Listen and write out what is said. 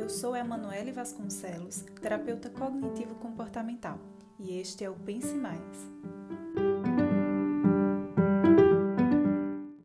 Eu sou Emanuele Vasconcelos, terapeuta cognitivo-comportamental, e este é o Pense Mais.